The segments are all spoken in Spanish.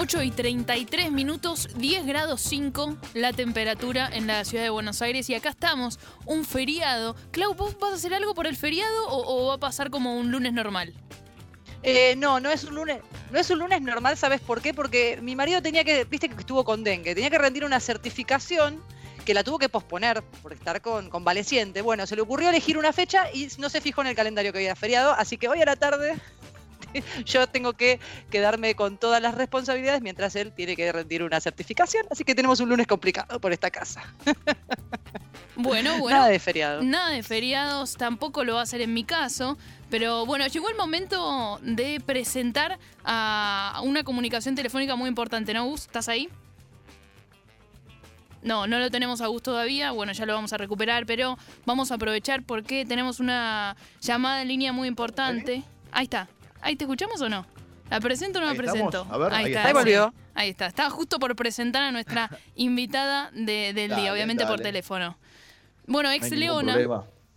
8 y 33 minutos, 10 grados 5 la temperatura en la ciudad de Buenos Aires y acá estamos, un feriado. Clau, ¿vos vas a hacer algo por el feriado o, va a pasar como un lunes normal? Eh, no, no es un lunes, no es un lunes normal, ¿sabes por qué? Porque mi marido tenía que, viste que estuvo con dengue, tenía que rendir una certificación que la tuvo que posponer por estar con convaleciente. Bueno, se le ocurrió elegir una fecha y no se fijó en el calendario que había feriado, así que hoy a la tarde yo tengo que quedarme con todas las responsabilidades mientras él tiene que rendir una certificación, así que tenemos un lunes complicado por esta casa. Bueno, bueno. Nada de feriado. Nada de feriados, tampoco lo va a hacer en mi caso. Pero bueno, llegó el momento de presentar a una comunicación telefónica muy importante, ¿no, Gus? ¿Estás ahí? No, no lo tenemos a Gus todavía, bueno, ya lo vamos a recuperar, pero vamos a aprovechar porque tenemos una llamada en línea muy importante. Ahí está. ¿Ahí te escuchamos o no? ¿La presento o no la presento? A ver, ahí está. Ahí volvió. Ahí está. Estaba justo por presentar a nuestra invitada de- del Dale, día, obviamente por teléfono. Bueno, No ex Leona.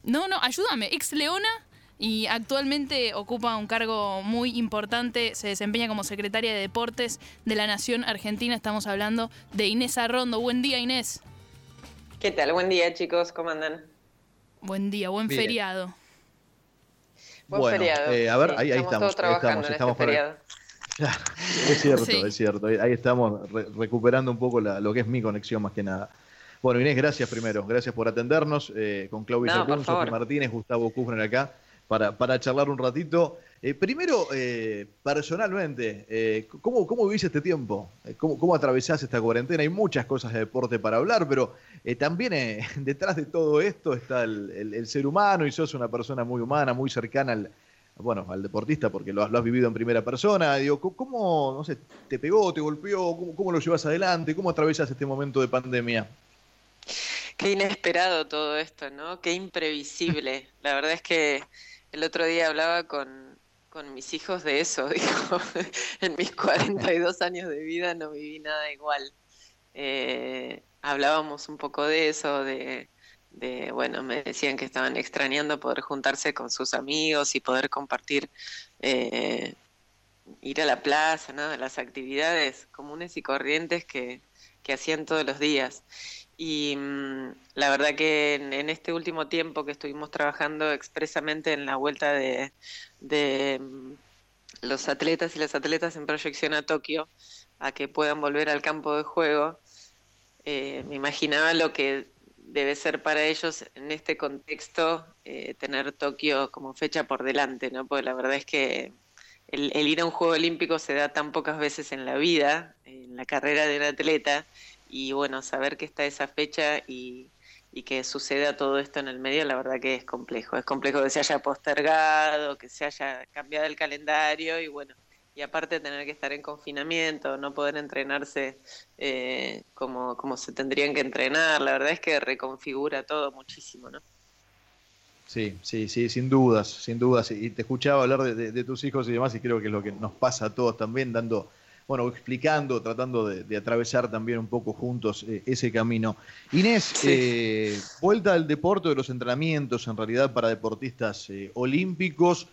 No, no, ayúdame. Ex Leona y actualmente ocupa un cargo muy importante. Se desempeña como secretaria de Deportes de la Nación Argentina. Estamos hablando de Inés Arrondo. Buen día, Inés. ¿Qué tal? Buen día, chicos. ¿Cómo andan? Buen día, buen Bien. feriado. Buen Bueno, feriado. eh, a ver, Sí, ahí- ahí estamos. estamos, todos ahí trabajando estamos, en estamos este para- es cierto, Sí. es cierto. Ahí estamos re- recuperando un poco la- lo que es mi conexión más que nada. Bueno, Inés, gracias primero. Gracias por atendernos eh, con Claudia No, Martínez, Gustavo Kufner acá para, para charlar un ratito. Eh, primero, eh, personalmente, eh, ¿cómo, ¿cómo vivís este tiempo? Eh, ¿Cómo, ¿Cómo atravesás esta cuarentena? Hay muchas cosas de deporte para hablar, pero eh, también detrás de todo esto está el, el- ser humano y sos una persona muy humana, muy cercana al, bueno, al deportista porque lo, has- vivido en primera persona. Digo, ¿cómo- ¿cómo, no sé, te pegó, te golpeó? ¿Cómo, cómo lo llevas adelante? ¿Cómo atravesas este momento de pandemia? Qué inesperado todo esto, ¿no? Qué imprevisible. La verdad es que el otro día hablaba con, con mis hijos de eso. Digo, en mis 42 años de vida no viví nada igual. Eh, hablábamos un poco de eso, de, bueno, me decían que estaban extrañando poder juntarse con sus amigos y poder compartir, eh, ir a la plaza, ¿no? Las actividades comunes y corrientes que, que hacían todos los días. Y mm, la verdad que en, en este último tiempo que estuvimos trabajando expresamente en la vuelta de, de, mm, los atletas y las atletas en proyección a Tokio, a que puedan volver al campo de juego, eh, me imaginaba lo que debe ser para ellos en este contexto eh, tener Tokio como fecha por delante, ¿no? Porque la verdad es que el, el ir a un Juego Olímpico se da tan pocas veces en la vida, en la carrera de un atleta, y bueno, saber que está esa fecha y, y que suceda todo esto en el medio, la verdad que es complejo. Es complejo que se haya postergado, que se haya cambiado el calendario y bueno, y aparte tener que estar en confinamiento, no poder entrenarse eh, como, como se tendrían que entrenar, la verdad es que reconfigura todo muchísimo, ¿no? Sí, sí, sí, sin dudas, sin dudas. Y te escuchaba hablar de, tus hijos y demás, y creo que es lo que nos pasa a todos también, dando, bueno, explicando, tratando de, de atravesar también un poco juntos eh, ese camino. Inés, Sí. eh, vuelta al deporte de los entrenamientos, en realidad para deportistas eh, olímpicos.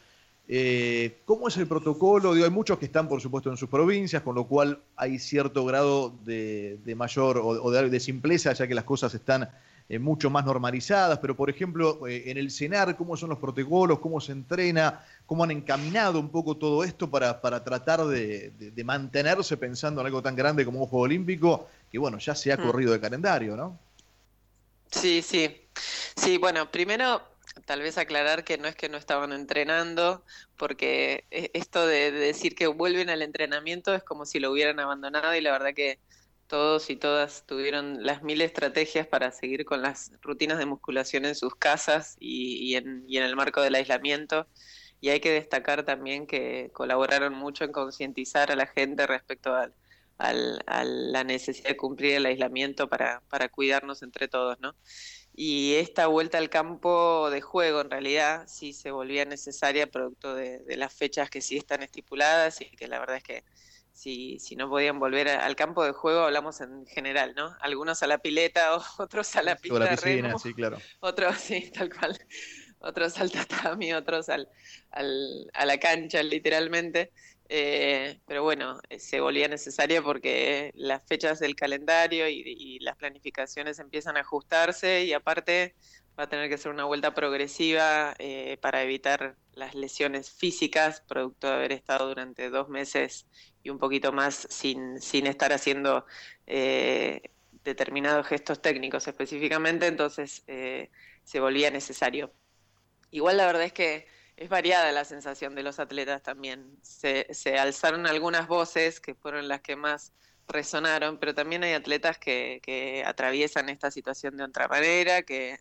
¿Cómo es el protocolo? Digo, hay muchos que están, por supuesto, en sus provincias, con lo cual hay cierto grado de, de mayor o, o de, de simpleza, ya que las cosas están eh, mucho más normalizadas. Pero, por ejemplo, eh, en el CENAR, ¿cómo son los protocolos? ¿Cómo se entrena? ¿Cómo han encaminado un poco todo esto para, para tratar de, de- de mantenerse pensando en algo tan grande como un Juego Olímpico, que bueno, ya se ha Mm. corrido de calendario, ¿no? Sí, sí. Sí, bueno, primero tal vez aclarar que no es que no estaban entrenando, porque e- esto de, de decir que vuelven al entrenamiento es como si lo hubieran abandonado y la verdad que todos y todas tuvieron las mil estrategias para seguir con las rutinas de musculación en sus casas y, en, y en el marco del aislamiento. Y hay que destacar también que colaboraron mucho en concientizar a la gente respecto al, a la necesidad de cumplir el aislamiento para, para cuidarnos entre todos, ¿no? Y esta vuelta al campo de juego, en realidad, sí se volvía necesaria producto de, de las fechas que sí están estipuladas y que la verdad es que si, si no podían volver a- al campo de juego, hablamos en general, ¿no? Algunos a la pileta, otros a la pista la piscina, remo, sí, claro. otros, sí, tal cual, otros al tatami, otros al, al- a la cancha, literalmente. Eh, pero bueno, eh, se volvía necesario porque las fechas del calendario y, las planificaciones empiezan a ajustarse y aparte va a tener que ser una vuelta progresiva eh, para evitar las lesiones físicas, producto de haber estado durante dos meses y un poquito más sin, sin estar haciendo determinados gestos técnicos específicamente, entonces se volvía necesario. Igual la verdad es que es variada la sensación de los atletas también. Se, alzaron algunas voces que fueron las que más resonaron, pero también hay atletas que, atraviesan esta situación de otra manera, que,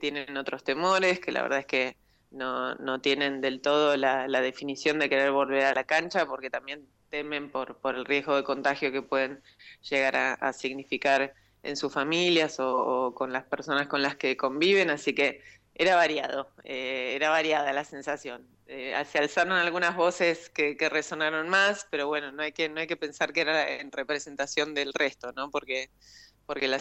tienen otros temores, que la verdad es que no, tienen del todo la, definición de querer volver a la cancha, porque también temen por, por el riesgo de contagio que pueden llegar a, significar en sus familias o, o, con las personas con las que conviven, así que era variado, eh, era variada la sensación. Eh, se alzaron algunas voces que, resonaron más, pero bueno, no hay que, no hay que pensar que era en representación del resto, ¿no? Porque, porque la,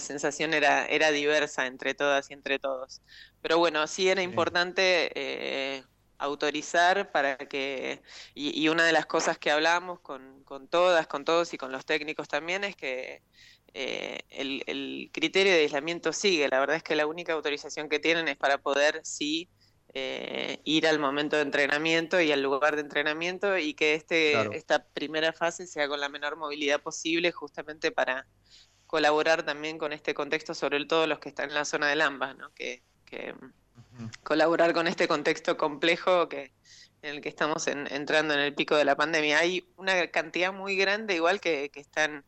sensación era, era diversa entre todas y entre todos. Pero bueno, sí era importante eh, autorizar para que, y, y, una de las cosas que hablamos con, con todas, con todos y con los técnicos también es que eh, el, criterio de aislamiento sigue. La verdad es que la única autorización que tienen es para poder sí eh, ir al momento de entrenamiento y al lugar de entrenamiento y que este, esta primera fase sea con la menor movilidad posible justamente para colaborar también con este contexto, sobre todo los que están en la zona del AMBA, ¿no? que, colaborar con este contexto complejo que, en el que estamos entrando en el pico de la pandemia. Hay una cantidad muy grande igual que, que están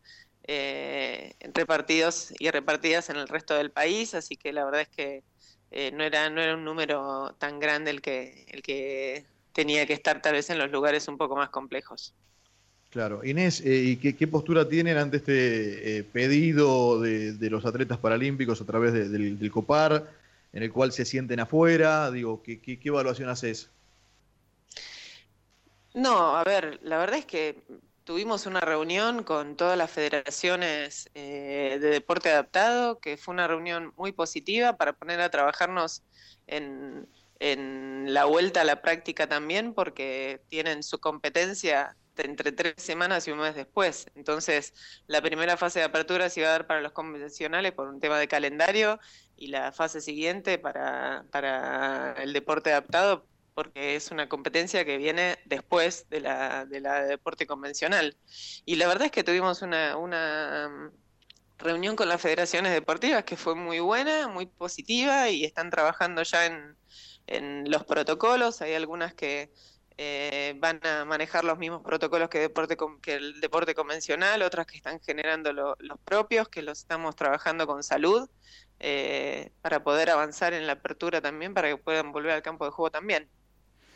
eh, repartidos y repartidas en el resto del país, así que la verdad es que eh, no, era, no era un número tan grande el que, el que tenía que estar tal vez en los lugares un poco más complejos. Claro. Inés, eh, ¿y qué, postura tienen ante este eh, pedido de, los atletas paralímpicos a través del, COPAR, en el cual se sienten afuera? Digo, ¿qué, qué, qué evaluación haces? No, a ver, la verdad es que tuvimos una reunión con todas las federaciones eh, de deporte adaptado, que fue una reunión muy positiva para poner a trabajarnos en, la vuelta a la práctica también, porque tienen su competencia entre tres semanas y un mes después. Entonces, la primera fase de apertura se iba a dar para los convencionales por un tema de calendario y la fase siguiente para, para el deporte adaptado porque es una competencia que viene después de la, de la deporte convencional. Y la verdad es que tuvimos una, una mm, reunión con las federaciones deportivas que fue muy buena, muy positiva y están trabajando ya en, en los protocolos. Hay algunas que eh, van a manejar los mismos protocolos que, deporte, que el deporte convencional, otras que están generando los propios, que los estamos trabajando con salud. Eh, para poder avanzar en la apertura también, para que puedan volver al campo de juego también.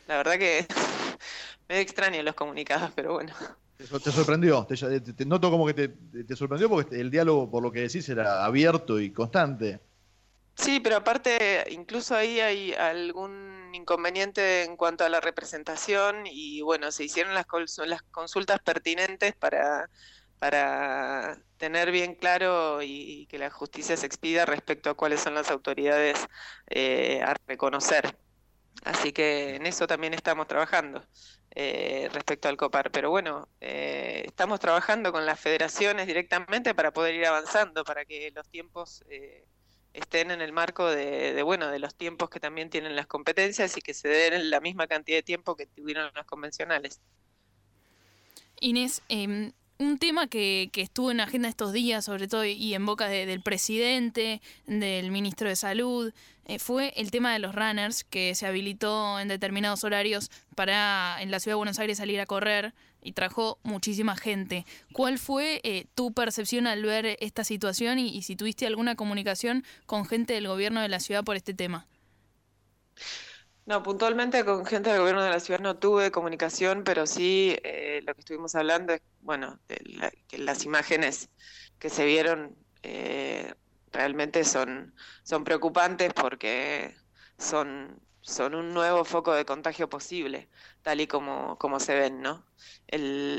La verdad que me extraño los comunicados, pero bueno. ¿Te sorprendió? Te, noto como que te, sorprendió porque el diálogo, por lo que decís, era abierto y constante. Sí, pero aparte, incluso ahí hay algún inconveniente en cuanto a la representación y bueno, se hicieron las, las consultas pertinentes para, para tener bien claro y, que la justicia se expida respecto a cuáles son las autoridades eh, a reconocer. Así que en eso también estamos trabajando eh, respecto al COPAR. Pero bueno, eh, estamos trabajando con las federaciones directamente para poder ir avanzando, para que los tiempos eh, estén en el marco de, bueno, de los tiempos que también tienen las competencias y que se den la misma cantidad de tiempo que tuvieron los convencionales. Inés, em, un tema que, que, estuvo en agenda estos días, sobre todo y en boca del presidente, del ministro de Salud, eh, fue el tema de los runners, que se habilitó en determinados horarios para en la ciudad de Buenos Aires salir a correr y trajo muchísima gente. ¿Cuál fue eh, tu percepción al ver esta situación y, si tuviste alguna comunicación con gente del gobierno de la ciudad por este tema? No, puntualmente con gente del gobierno de la ciudad no tuve comunicación, pero sí eh, lo que estuvimos hablando es, bueno, de que las imágenes que se vieron eh, realmente son, son preocupantes porque son, son un nuevo foco de contagio posible, tal y como, como se ven, ¿no?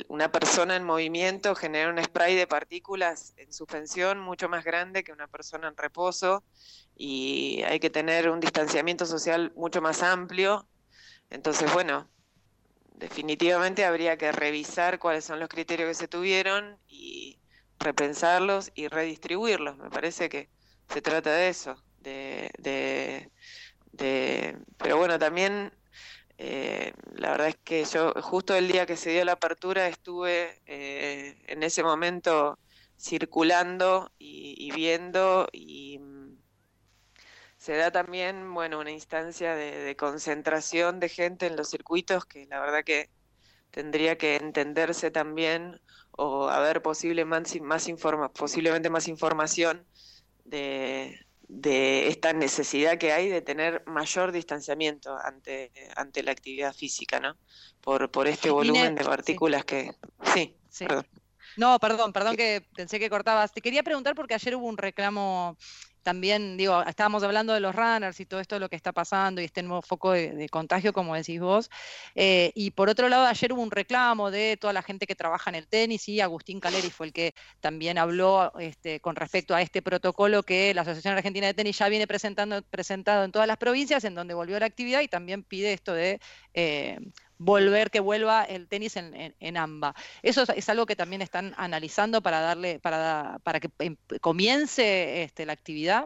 Una persona en movimiento genera un spray de partículas en suspensión mucho más grande que una persona en reposo y hay que tener un distanciamiento social mucho más amplio. Entonces, bueno, definitivamente habría que revisar cuáles son los criterios que se tuvieron y repensarlos y redistribuirlos. Me parece que se trata de eso, de, pero bueno, también eh, la verdad es que yo justo el día que se dio la apertura estuve eh, en ese momento circulando y, viendo y mm, se da también, bueno, una instancia de, concentración de gente en los circuitos que la verdad que tendría que entenderse también o haber posible más, más informa, posiblemente más información de, de esta necesidad que hay de tener mayor distanciamiento ante, ante la actividad física, ¿no? Por, por este volumen de partículas que... Sí, sí. Perdón. No, perdón, perdón que pensé que cortabas. Te quería preguntar porque ayer hubo un reclamo también, digo, estábamos hablando de los runners y todo esto, lo que está pasando y este nuevo foco de, contagio, como decís vos. Eh, y por otro lado, ayer hubo un reclamo de toda la gente que trabaja en el tenis y Agustín Caleri fue el que también habló este, con respecto a este protocolo que la Asociación Argentina de Tenis ya viene presentando, presentado en todas las provincias, en donde volvió la actividad y también pide esto de eh, volver, que vuelva el tenis en, AMBA. Eso es, algo que también están analizando para darle, para, para que em, comience este, la actividad.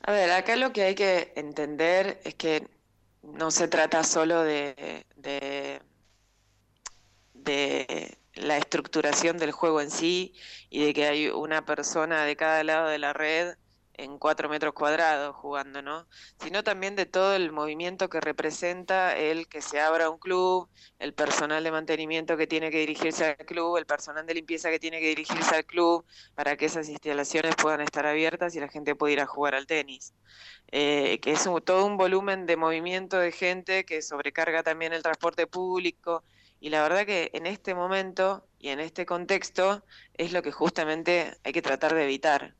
A ver, acá lo que hay que entender es que no se trata solo de, de la estructuración del juego en sí y de que hay una persona de cada lado de la red en cuatro metros cuadrados jugando, ¿no? Sino también de todo el movimiento que representa el que se abra un club, el personal de mantenimiento que tiene que dirigirse al club, el personal de limpieza que tiene que dirigirse al club, para que esas instalaciones puedan estar abiertas y la gente pueda ir a jugar al tenis. Eh, que es todo un volumen de movimiento de gente que sobrecarga también el transporte público. Y la verdad que en este momento y en este contexto es lo que justamente hay que tratar de evitar.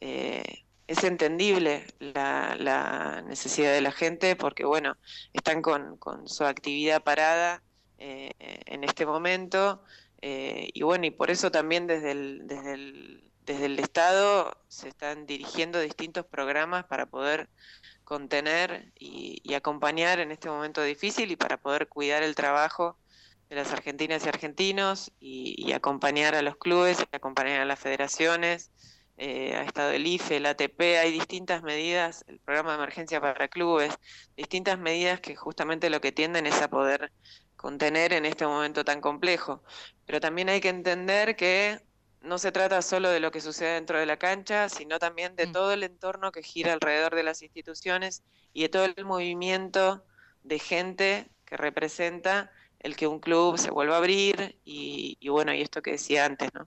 Eh, es entendible la, necesidad de la gente porque, bueno, están con, su actividad parada eh, en este momento eh, y, bueno, y por eso también desde el, desde el, desde el Estado se están dirigiendo distintos programas para poder contener y, acompañar en este momento difícil y para poder cuidar el trabajo de las argentinas y argentinos y, y acompañar a los clubes, acompañar a las federaciones eh, ha estado el IFE, el ATP, hay distintas medidas, el programa de emergencia para clubes, distintas medidas que justamente lo que tienden es a poder contener en este momento tan complejo. Pero también hay que entender que no se trata solo de lo que sucede dentro de la cancha, sino también de mm. todo el entorno que gira alrededor de las instituciones y de todo el movimiento de gente que representa el que un club se vuelva a abrir y, y bueno, y esto que decía antes, ¿no?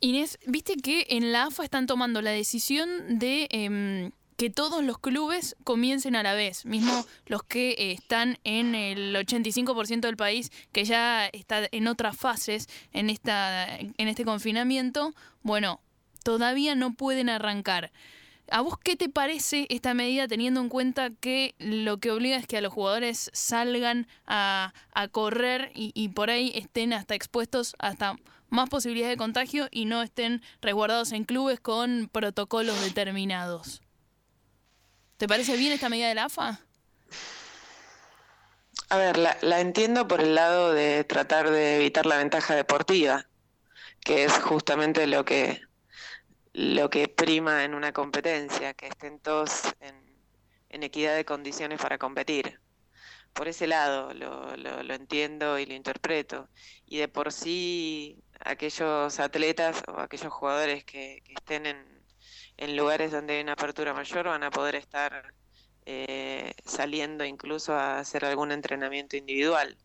Inés, viste que en la AFA están tomando la decisión de em, que todos los clubes comiencen a la vez, mismo los que eh, están en el 85% del país, que ya está en otras fases en, esta, en este confinamiento, bueno, todavía no pueden arrancar. ¿A vos qué te parece esta medida teniendo en cuenta que lo que obliga es que a los jugadores salgan a, correr y, y, por ahí estén hasta expuestos hasta más posibilidades de contagio y no estén resguardados en clubes con protocolos determinados. ¿Te parece bien esta medida de la AFA? A ver, la, entiendo por el lado de tratar de evitar la ventaja deportiva, que es justamente lo que lo que prima en una competencia, que estén todos en, en equidad de condiciones para competir. Por ese lado lo, lo, lo, entiendo y lo interpreto. Y de por sí aquellos atletas o aquellos jugadores que, estén en, lugares donde hay una apertura mayor van a poder estar eh, saliendo incluso a hacer algún entrenamiento individual.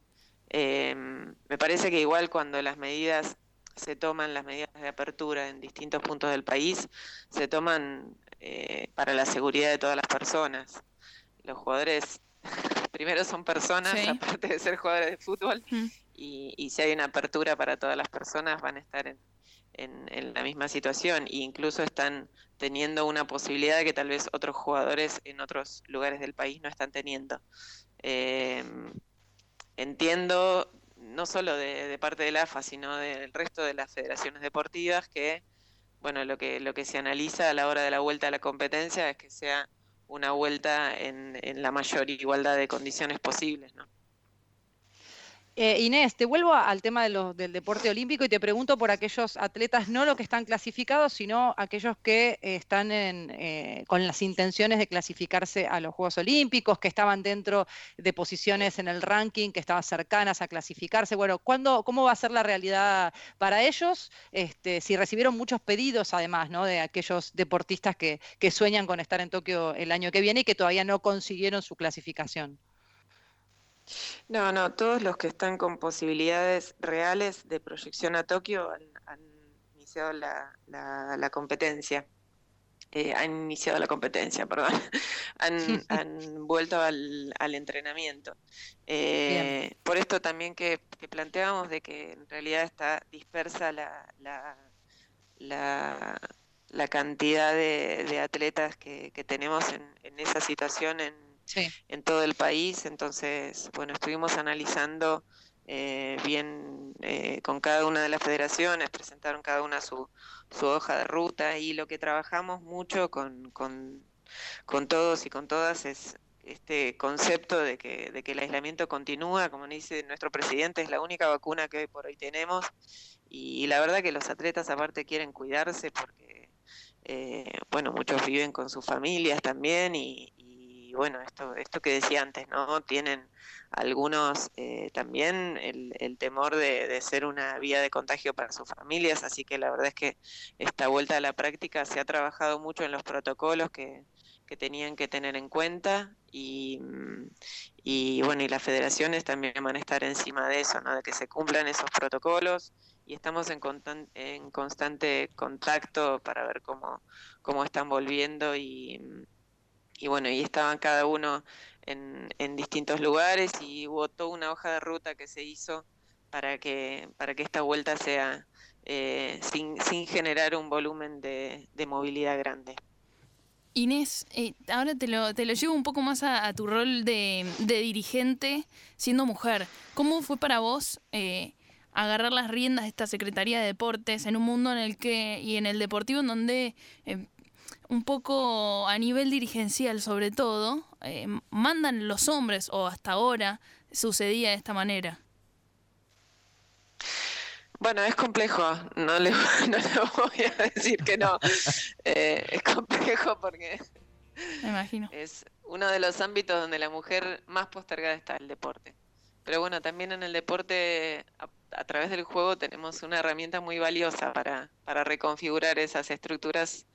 Em, me parece que igual cuando las medidas se toman, las medidas de apertura en distintos puntos del país, se toman eh, para la seguridad de todas las personas. Los jugadores primero son personas, aparte de ser jugadores de fútbol, mm y, si hay una apertura para todas las personas van a estar en, en, la misma situación e incluso están teniendo una posibilidad que tal vez otros jugadores en otros lugares del país no están teniendo. Eh, entiendo no solo de, parte del AFA, sino del resto de las federaciones deportivas que, bueno, lo que, lo que se analiza a la hora de la vuelta a la competencia es que sea una vuelta en, en la mayor igualdad de condiciones posibles. ¿no? Eh, Inés, te vuelvo al tema del deporte olímpico y te pregunto por aquellos atletas, no los que están clasificados, sino aquellos que están eh, con las intenciones de clasificarse a los Juegos Olímpicos, que estaban dentro de posiciones en el ranking, que estaban cercanas a clasificarse. Bueno, ¿cuándo, ¿cómo va a ser la realidad para ellos? Este, si recibieron muchos pedidos, además, ¿no? de aquellos deportistas que sueñan con estar en Tokio el año que viene y que todavía no consiguieron su clasificación. No, no, todos los que están con posibilidades reales de proyección a Tokio han, iniciado la, competencia. Eh, han iniciado la competencia, perdón, han, vuelto al, entrenamiento. Eh, por esto también que, planteamos de que en realidad está dispersa la, la, cantidad de, atletas que, tenemos en, en esa situación en, en todo el país. Entonces, bueno, estuvimos analizando eh, bien eh, con cada una de las federaciones, presentaron cada una su, su hoja de ruta y lo que trabajamos mucho con, con, con todos y con todas es este concepto de que, de que el aislamiento continúa, como dice nuestro presidente, es la única vacuna que hoy por hoy tenemos y, la verdad que los atletas aparte quieren cuidarse porque, eh, bueno, muchos viven con sus familias también y, y bueno, esto, esto que decía antes, ¿no? Tienen algunos eh, también el, temor de, ser una vía de contagio para sus familias, así que la verdad es que esta vuelta a la práctica se ha trabajado mucho en los protocolos que, tenían que tener en cuenta y, y bueno, y las federaciones también van a estar encima de eso, ¿no? De que se cumplan esos protocolos y estamos en, en constante contacto para ver cómo, cómo están volviendo y y bueno, y estaban cada uno en, en, distintos lugares y hubo toda una hoja de ruta que se hizo para que, para que esta vuelta sea eh, sin, sin generar un volumen de, de movilidad grande. Inés, eh, ahora te lo, te lo llevo un poco más a, tu rol de, de, dirigente siendo mujer. ¿Cómo fue para vos eh, agarrar las riendas de esta Secretaría de Deportes en un mundo en el que, y en el deportivo en donde un poco a nivel dirigencial sobre todo, eh, mandan los hombres, o hasta ahora sucedía de esta manera? Bueno, es complejo, no le, no le voy a decir que no. Eh, es complejo porque Me imagino. es uno de los ámbitos donde la mujer más postergada está el deporte. Pero bueno, también en el deporte, a, a, través del juego, tenemos una herramienta muy valiosa para, para reconfigurar esas estructuras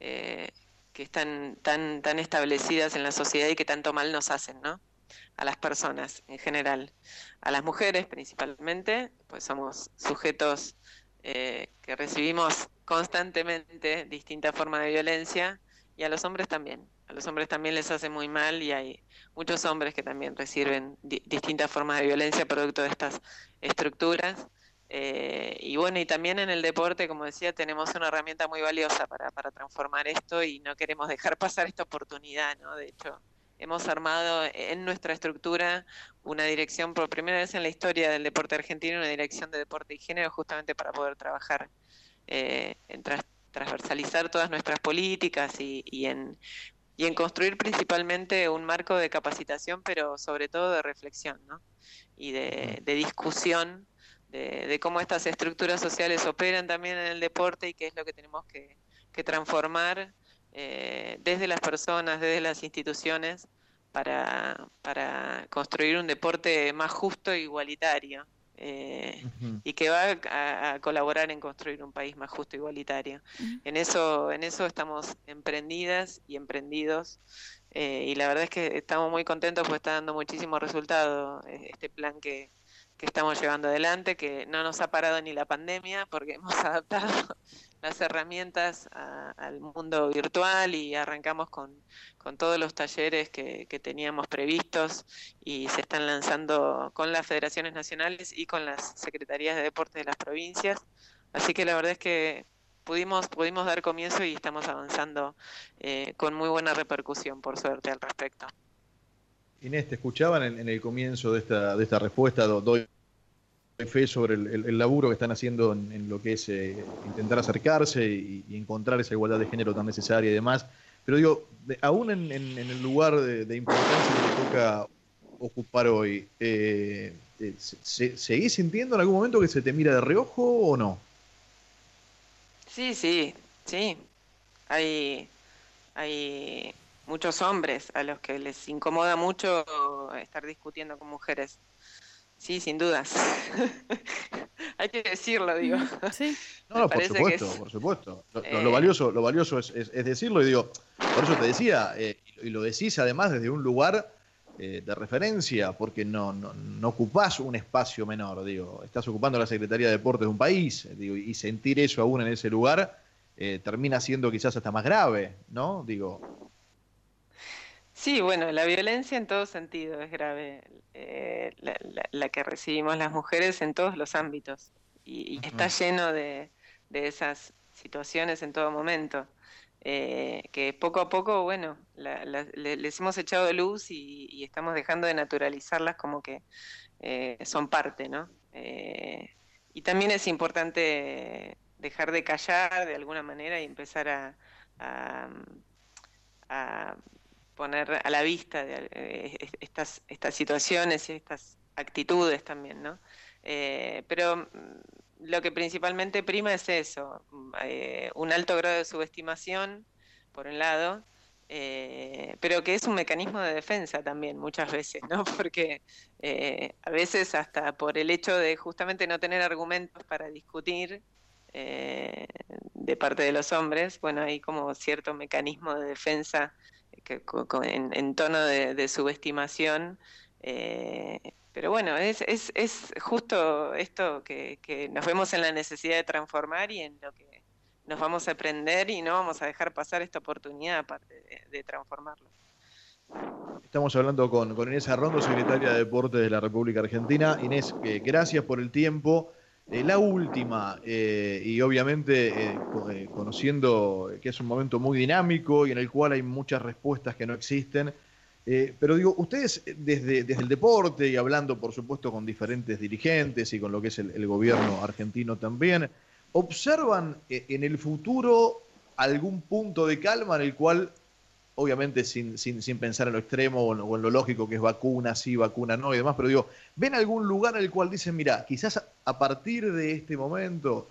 eh, que están tan, tan establecidas en la sociedad y que tanto mal nos hacen, ¿no? A las personas en general. A las mujeres principalmente, pues somos sujetos eh, que recibimos constantemente distintas formas de violencia y a los hombres también. A los hombres también les hace muy mal y hay muchos hombres que también reciben distintas formas de violencia producto de estas estructuras. Eh, y bueno, y también en el deporte, como decía, tenemos una herramienta muy valiosa para, para transformar esto y no queremos dejar pasar esta oportunidad, ¿no? De hecho, hemos armado en nuestra estructura una dirección por primera vez en la historia del deporte argentino, una dirección de deporte y género, justamente para poder trabajar eh, en transversalizar todas nuestras políticas y, y, en, y en construir principalmente un marco de capacitación, pero sobre todo de reflexión ¿no? y de, de discusión de, cómo estas estructuras sociales operan también en el deporte y qué es lo que tenemos que, transformar eh, desde las personas, desde las instituciones, para, para construir un deporte más justo e igualitario. Eh, y que va a, colaborar en construir un país más justo e igualitario. En eso, en eso estamos emprendidas y emprendidos. Eh, y la verdad es que estamos muy contentos porque está dando muchísimo resultado este plan que, que estamos llevando adelante, que no nos ha parado ni la pandemia porque hemos adaptado las herramientas al mundo virtual y arrancamos con, con todos los talleres que, que, teníamos previstos y se están lanzando con las federaciones nacionales y con las secretarías de deporte de las provincias. Así que la verdad es que pudimos, pudimos dar comienzo y estamos avanzando eh, con muy buena repercusión, por suerte, al respecto. Inés, te escuchaban en, el comienzo de esta, respuesta, doy fe sobre el, laburo que están haciendo en, lo que es eh, intentar acercarse y, encontrar esa igualdad de género tan necesaria y demás. Pero digo, aún en, el lugar de, importancia que le toca ocupar hoy, eh, eh ¿seguís sintiendo en algún momento que se te mira de reojo o no? Sí, sí, sí. Hay, hay muchos hombres a los que les incomoda mucho estar discutiendo con mujeres. Sí, sin dudas. Hay que decirlo, digo. Sí. No, por supuesto, por supuesto. Lo, eh, valioso, lo valioso es, decirlo y digo, por eso te decía, eh, y lo decís además desde un lugar eh, de referencia, porque no, no, no, ocupás un espacio menor, digo, estás ocupando la Secretaría de Deportes de un país, digo, y sentir eso aún en ese lugar termina siendo quizás hasta más grave, ¿no? Digo, Sí, bueno, la violencia en todo sentido es grave, eh, la, que recibimos las mujeres en todos los ámbitos y, está lleno de, esas situaciones en todo momento, eh, que poco a poco, bueno, les hemos echado luz y, estamos dejando de naturalizarlas como que eh, son parte, ¿no? y también es importante dejar de callar de alguna manera y empezar a, a poner a la vista eh, estas, estas situaciones y estas actitudes también, ¿no? Eh, pero mm, lo que principalmente prima es eso, mm, eh, un alto grado de subestimación, por un lado, pero que es un mecanismo de defensa también muchas veces, ¿no? Porque a veces hasta por el hecho de justamente no tener argumentos para discutir de parte de los hombres, bueno, hay como cierto mecanismo de defensa en, tono de, subestimación. Eh, pero bueno, es, es, es justo esto que, nos vemos en la necesidad de transformar y en lo que nos vamos a aprender y no vamos a dejar pasar esta oportunidad aparte de, transformarlo. Estamos hablando con, con Inés Arrondo, secretaria de Deportes de la República Argentina. Inés, gracias por el tiempo. Eh, la última, eh, y obviamente eh, conociendo que es un momento muy dinámico y en el cual hay muchas respuestas que no existen, pero digo, ustedes desde, desde el deporte y hablando por supuesto con diferentes dirigentes y con lo que es el, gobierno argentino también, ¿observan en el futuro algún punto de calma en el cual obviamente sin, sin, sin, pensar en lo extremo o en, lo lógico que es vacuna sí, vacuna no y demás, pero digo, ¿ven algún lugar en el cual dicen, mira, quizás a partir de este momento,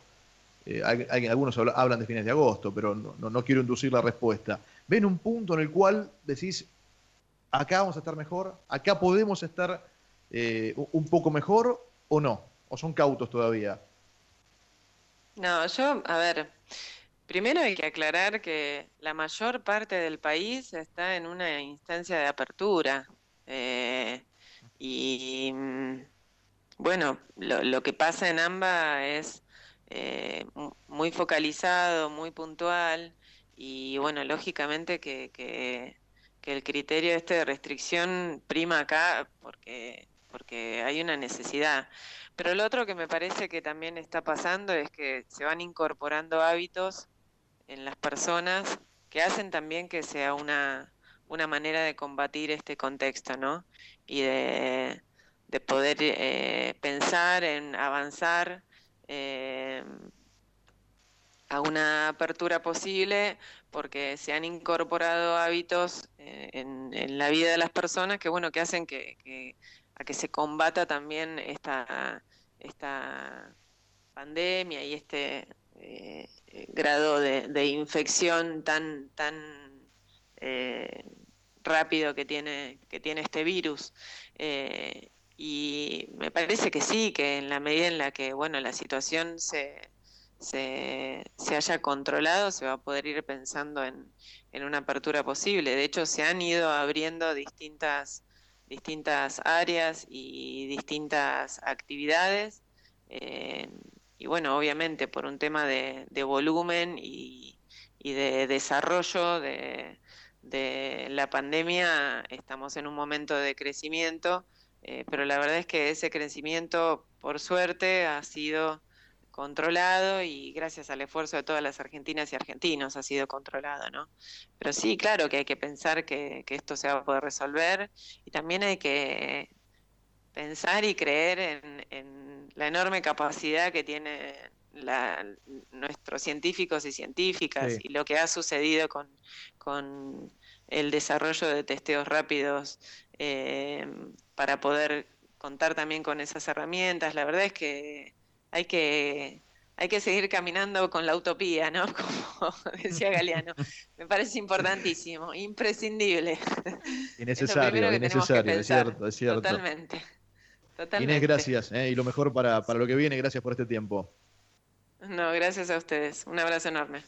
eh, algunos hablan de fines de agosto, pero no, no, quiero inducir la respuesta, ¿ven un punto en el cual decís, acá vamos a estar mejor, acá podemos estar eh, un poco mejor o no? ¿O son cautos todavía? No, yo, a ver, Primero hay que aclarar que la mayor parte del país está en una instancia de apertura. Eh, y mm, bueno, lo, que pasa en AMBA es eh, muy focalizado, muy puntual. Y bueno, lógicamente que, que, el criterio este de restricción prima acá porque, porque hay una necesidad. Pero lo otro que me parece que también está pasando es que se van incorporando hábitos en las personas que hacen también que sea una, una manera de combatir este contexto, ¿no? Y de, poder eh, pensar en avanzar eh, a una apertura posible porque se han incorporado hábitos eh, en, la vida de las personas que, bueno, que hacen que, a que se combata también esta, esta pandemia y este grado de, infección tan, tan rápido que tiene, que tiene este virus. Y me parece que sí, que en la medida en la que bueno la situación se, se, haya controlado, se va a poder ir pensando en, en, una apertura posible. De hecho, se han ido abriendo distintas, distintas áreas y distintas actividades y bueno, obviamente por un tema de, volumen y, de desarrollo de, la pandemia estamos en un momento de crecimiento, eh, pero la verdad es que ese crecimiento, por suerte, ha sido controlado y gracias al esfuerzo de todas las argentinas y argentinos ha sido controlado, ¿no? Pero sí, claro que hay que pensar que, esto se va a poder resolver y también hay que pensar y creer en la enorme capacidad que tienen la, nuestros científicos y científicas Sí. y lo que ha sucedido con, con el desarrollo de testeos rápidos eh, para poder contar también con esas herramientas. La verdad es que hay que hay que seguir caminando con la utopía, ¿no? Como decía Galeano. Me parece importantísimo, imprescindible. Que tenemos que innecesario, es cierto, es cierto. Totalmente. Totalmente. Inés, gracias. eh, y lo mejor para, para lo que viene, gracias por este tiempo. No, gracias a ustedes. Un abrazo enorme.